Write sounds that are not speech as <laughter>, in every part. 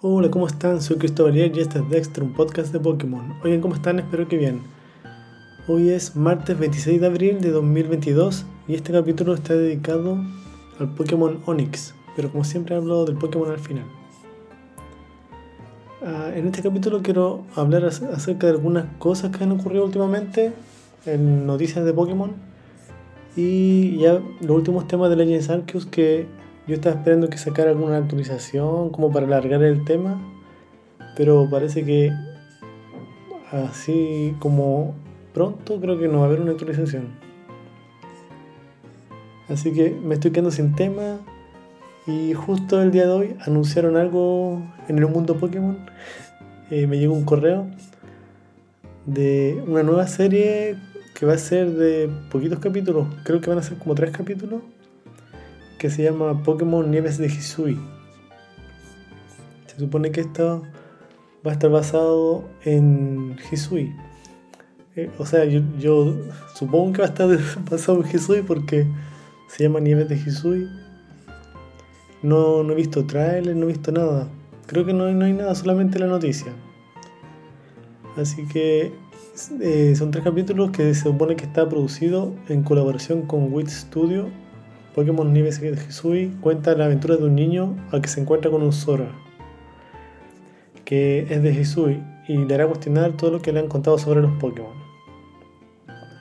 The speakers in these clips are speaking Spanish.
Hola, ¿cómo están? Soy Cristóbal y este es Dexter, un podcast de Pokémon. Oigan, ¿cómo están? Espero que bien. Hoy es martes 26 de abril de 2022 y este capítulo está dedicado al Pokémon Onix, pero como siempre hablo del Pokémon al final. Ah, en este capítulo quiero hablar acerca de algunas cosas que han ocurrido últimamente en noticias de Pokémon y ya los últimos temas de Legends Arceus que yo estaba esperando que sacara alguna actualización como para alargar el tema, pero parece que así como pronto creo que no va a haber una actualización. Así que me estoy quedando sin tema y justo el día de hoy anunciaron algo en el mundo Pokémon. Eh, me llegó un correo de una nueva serie que va a ser de poquitos capítulos. Creo que van a ser como tres capítulos que se llama Pokémon Nieves de Hisui. Se supone que esto va a estar basado en Hisui. Eh, o sea, yo, supongo que va a estar <laughs> basado en Hisui porque se llama Nieves de Hisui. No, no he visto trailer, no he visto nada. Creo que no, no hay nada, solamente la noticia. Así que eh, son tres capítulos que se supone que está producido en colaboración con Wit Studio Pokémon de Hisui cuenta la aventura de un niño al que se encuentra con un Zora, que es de Hisui, y le hará cuestionar todo lo que le han contado sobre los Pokémon.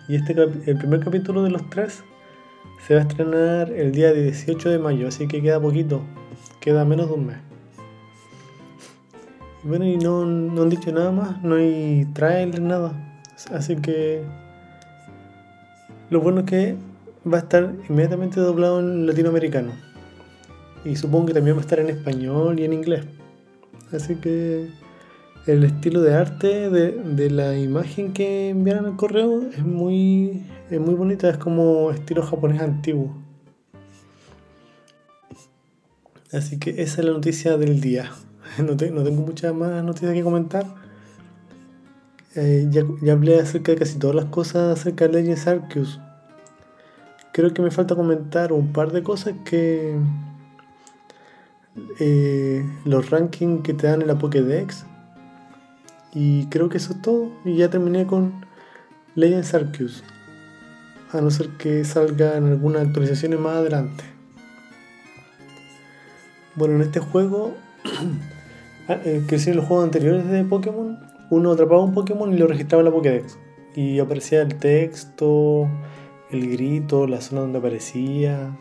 Y este el primer capítulo de los tres se va a estrenar el día 18 de mayo, así que queda poquito, queda menos de un mes. bueno, y no, han dicho nada más, no hay nada. Así que lo bueno es que va a estar inmediatamente doblado en latinoamericano. Y supongo que también va a estar en español y en inglés. Así que el estilo de arte de, la imagen que enviaron al correo es muy, es muy bonita, es como estilo japonés antiguo. Así que esa es la noticia del día. <laughs> No, tengo muchas más noticias que comentar. Eh, ya, ya, hablé acerca de casi todas las cosas acerca de Legends Arceus creo que me falta comentar un par de cosas que eh, los rankings que te dan en la Pokédex. Y creo que eso es todo. Y ya terminé con Legends Arceus. A no ser que salgan algunas actualizaciones más adelante. Bueno en este juego <clears throat> ah, eh, que en los juegos anteriores de Pokémon uno atrapaba un Pokémon y lo registraba en la Pokédex. Y aparecía el texto el grito, la zona donde aparecía.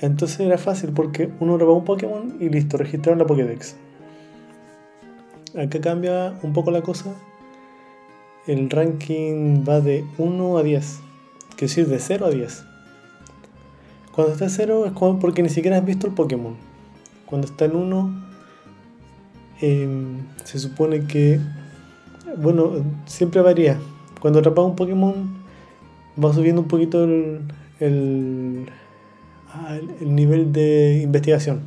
Entonces era fácil porque uno grababa un Pokémon y listo, registraba en la Pokédex. Acá cambia un poco la cosa. El ranking va de 1 a 10. Que decir, de 0 a 10. Cuando está en 0 es porque ni siquiera has visto el Pokémon. Cuando está en 1, em, se supone que. Bueno, siempre varía. Cuando atrapas un Pokémon va subiendo un poquito el, ah, el, el, nivel de investigación.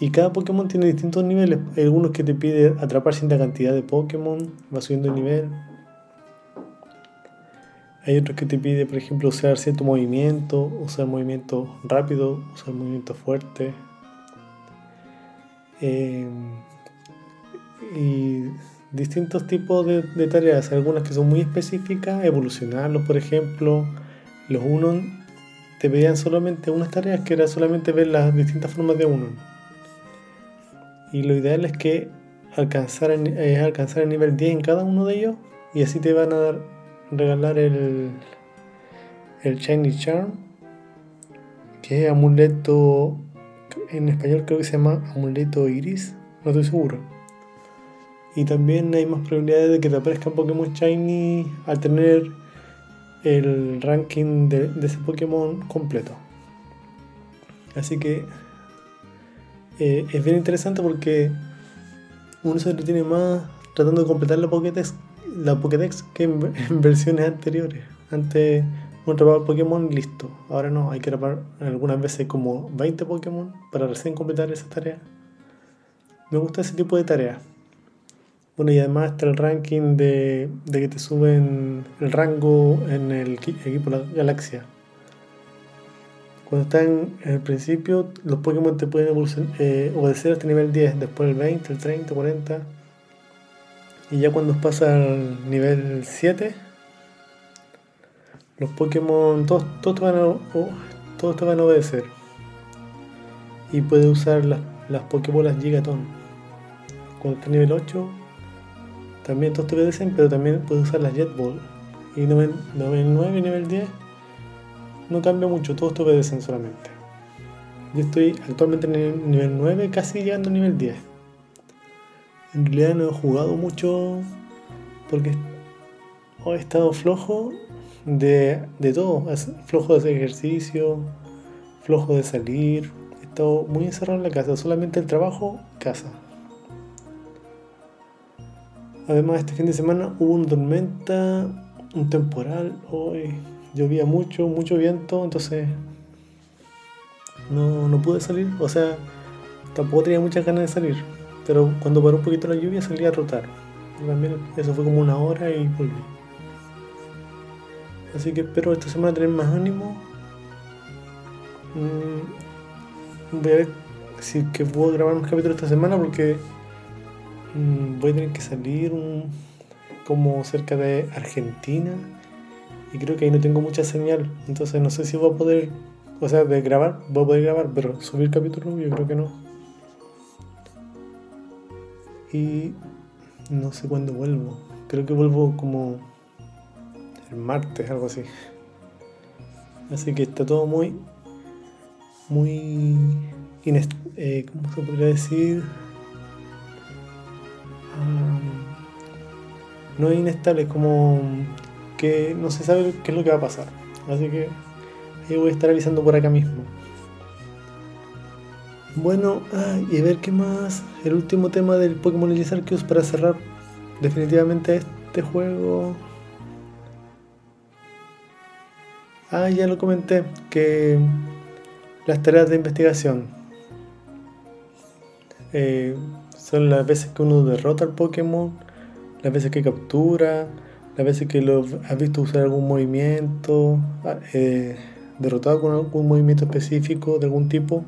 Y cada Pokémon tiene distintos niveles. Hay algunos que te pide atrapar cierta cantidad de Pokémon, va subiendo el nivel. Hay otros que te pide, por ejemplo, usar cierto movimiento, usar movimiento rápido, usar movimiento fuerte. Eh, y distintos tipos de, tareas, algunas que son muy específicas, evolucionarlos, por ejemplo. Los unos te pedían solamente unas tareas que era solamente ver las distintas formas de uno. Y lo ideal es que alcanzar, alcanzar el nivel 10 en cada uno de ellos y así te van a dar, regalar el, el Shiny Charm, que es amuleto, en español creo que se llama amuleto iris, no estoy seguro y también hay más probabilidades de que te aparezca Pokémon Shiny al tener el ranking de, ese Pokémon completo. Así que eh, es bien interesante porque uno se tiene más tratando de completar la Pokédex, la Pokédex que en, <laughs> versiones anteriores. Antes uno atrapaba Pokémon y listo. Ahora no, hay que atrapar algunas veces como 20 Pokémon para recién completar esa tarea. Me gusta ese tipo de tareas. Bueno, y además está el ranking de, que te suben el rango en el equipo la Galaxia. Cuando están en el principio, los Pokémon te pueden eh, obedecer hasta nivel 10, después el 20, el 30, 40. Y ya cuando pasa al nivel 7, los Pokémon todos, todos, te, van a, todos te van a obedecer. Y puedes usar las, las Pokébolas Gigaton. Cuando está nivel 8, también todos te obedecen, pero también puedes usar las Jet Ball. Y nivel, nivel 9 y nivel 10 no cambia mucho, todos te obedecen solamente. Yo estoy actualmente en el nivel 9, casi llegando al nivel 10. En realidad no he jugado mucho porque he estado flojo de, de todo. Flojo de ejercicio, flojo de salir. He estado muy encerrado en la casa, solamente el trabajo, casa. Además, este fin de semana hubo una tormenta, un temporal. Hoy llovía mucho, mucho viento, entonces no, no pude salir. O sea, tampoco tenía muchas ganas de salir. Pero cuando paró un poquito la lluvia salí a trotar. Y también eso fue como una hora y volví. Así que espero esta semana tener más ánimo. Mm, voy a ver si que puedo grabar más capítulos esta semana porque voy a tener que salir como cerca de Argentina y creo que ahí no tengo mucha señal, entonces no sé si voy a poder, o sea, de grabar, voy a poder grabar, pero subir capítulo yo creo que no. Y no sé cuándo vuelvo, creo que vuelvo como el martes, algo así. Así que está todo muy, muy, eh, ¿cómo se podría decir? Ah, no es inestable, es como que no se sabe qué es lo que va a pasar. Así que ahí voy a estar avisando por acá mismo. Bueno, y a ver qué más. El último tema del Pokémon Legends Arceus para cerrar definitivamente este juego. Ah, ya lo comenté, que las tareas de investigación eh, son las veces que uno derrota al Pokémon, las veces que captura, las veces que lo has visto usar algún movimiento, ah, eh, derrotado con algún movimiento específico de algún tipo,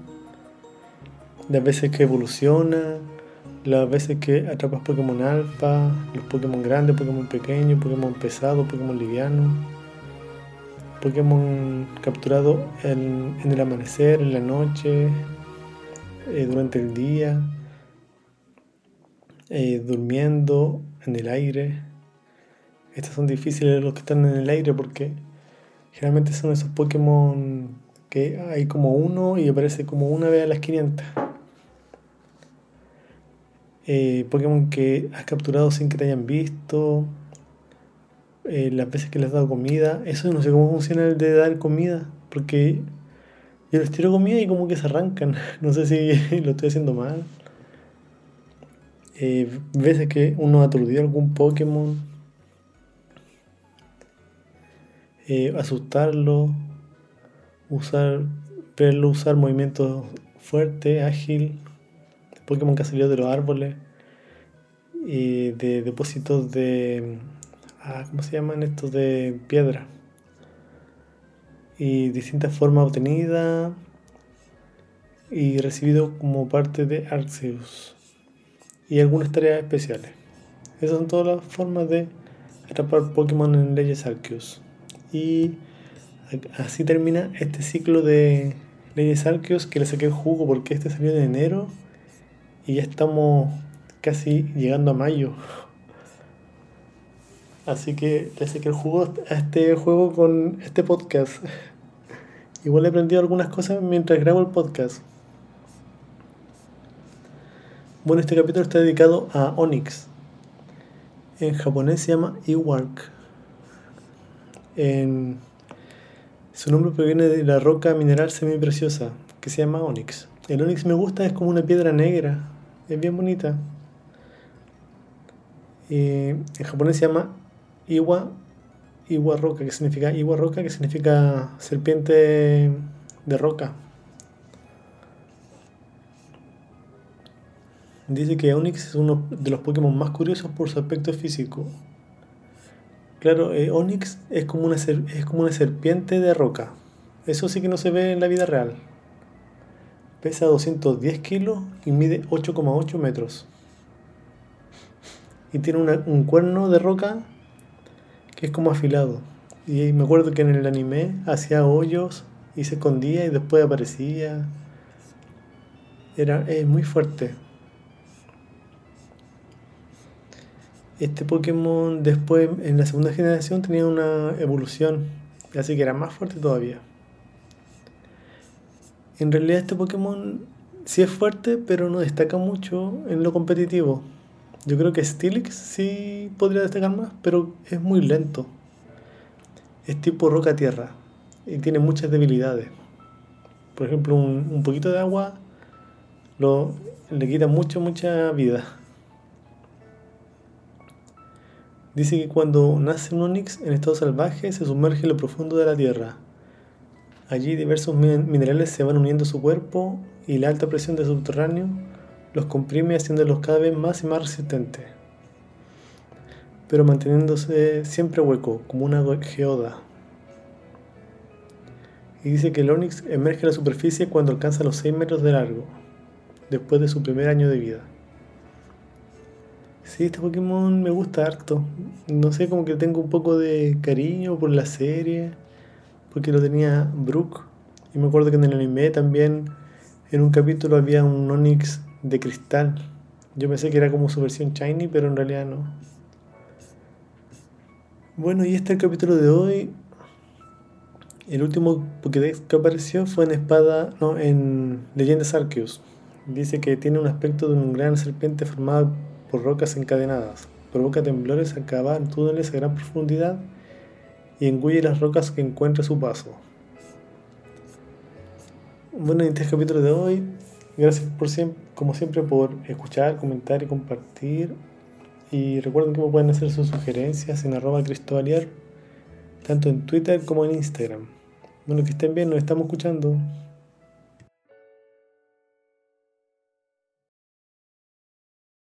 las veces que evoluciona, las veces que atrapas Pokémon alfa, los Pokémon grandes, Pokémon pequeños, Pokémon pesados, Pokémon livianos, Pokémon capturado en, el amanecer, en la noche, eh, durante el día, eh, durmiendo en el aire. Estas son difíciles los que están en el aire porque generalmente son esos Pokémon que hay como uno y aparece como una vez a las 500. Eh, Pokémon que has capturado sin que te hayan visto. Eh, las veces que les has dado comida. Eso no sé cómo funciona el de dar comida. Porque yo les tiro comida y como que se arrancan. <laughs> No sé si <laughs> lo estoy haciendo mal. Eh, veces que uno aturdió algún Pokémon eh, asustarlo, usar, verlo usar movimientos fuertes, ágil, Pokémon que ha salido de los árboles, y de depósitos de. Ah, ¿Cómo se llaman estos? De piedra. Y distintas formas obtenidas y recibido como parte de Arceus. Y algunas tareas especiales. Esas son todas las formas de atrapar Pokémon en Leyes Arceus. Y así termina este ciclo de Leyes Arceus que le saqué el jugo porque este salió en enero y ya estamos casi llegando a mayo. Así que le saqué el jugo a este juego con este podcast. Igual he aprendido algunas cosas mientras grabo el podcast. Bueno, este capítulo está dedicado a Onyx. En japonés se llama Ewark su nombre proviene de la roca mineral semi-preciosa que se llama Onyx. El Onyx me gusta, es como una piedra negra, es bien bonita. en japonés se llama Iwa, Iwa roca, que significa Iwa roca, que significa serpiente de roca. Dice que Onyx es uno de los Pokémon más curiosos por su aspecto físico. Claro, eh, Onyx es como, una es como una serpiente de roca. Eso sí que no se ve en la vida real. Pesa 210 kilos y mide 8,8 metros. Y tiene un cuerno de roca que es como afilado. Y me acuerdo que en el anime hacía hoyos y se escondía y después aparecía. Era muy fuerte. Este Pokémon después en la segunda generación tenía una evolución, así que era más fuerte todavía. En realidad este Pokémon sí es fuerte, pero no destaca mucho en lo competitivo. Yo creo que Steelix sí podría destacar más, pero es muy lento. Es tipo roca-tierra y tiene muchas debilidades. Por ejemplo, un, poquito de agua lo, le quita mucho, mucha vida. Dice que cuando nace un Onix en estado salvaje se sumerge en lo profundo de la tierra. Allí diversos minerales se van uniendo a su cuerpo y la alta presión del subterráneo los comprime haciéndolos cada vez más y más resistentes, pero manteniéndose siempre hueco, como una geoda. Y dice que el Onix emerge a la superficie cuando alcanza los 6 metros de largo, después de su primer año de vida. Sí, este Pokémon me gusta harto. No sé, como que tengo un poco de cariño por la serie, porque lo tenía Brooke. Y me acuerdo que en el anime también, en un capítulo había un Onix de cristal. Yo pensé que era como su versión shiny, pero en realidad no. Bueno, y este es el capítulo de hoy. El último Pokédex que apareció fue en Espada, no, en Leyendas Arceus. Dice que tiene un aspecto de una gran serpiente formada por rocas encadenadas. Provoca temblores al cavar túneles a gran profundidad y engulle las rocas que encuentra su paso. Bueno, en este capítulo de hoy Gracias por siempre, como siempre por escuchar, comentar y compartir. Y recuerden que pueden hacer sus sugerencias en arroba cristobaliar, tanto en Twitter como en Instagram. Bueno, que estén bien, nos estamos escuchando.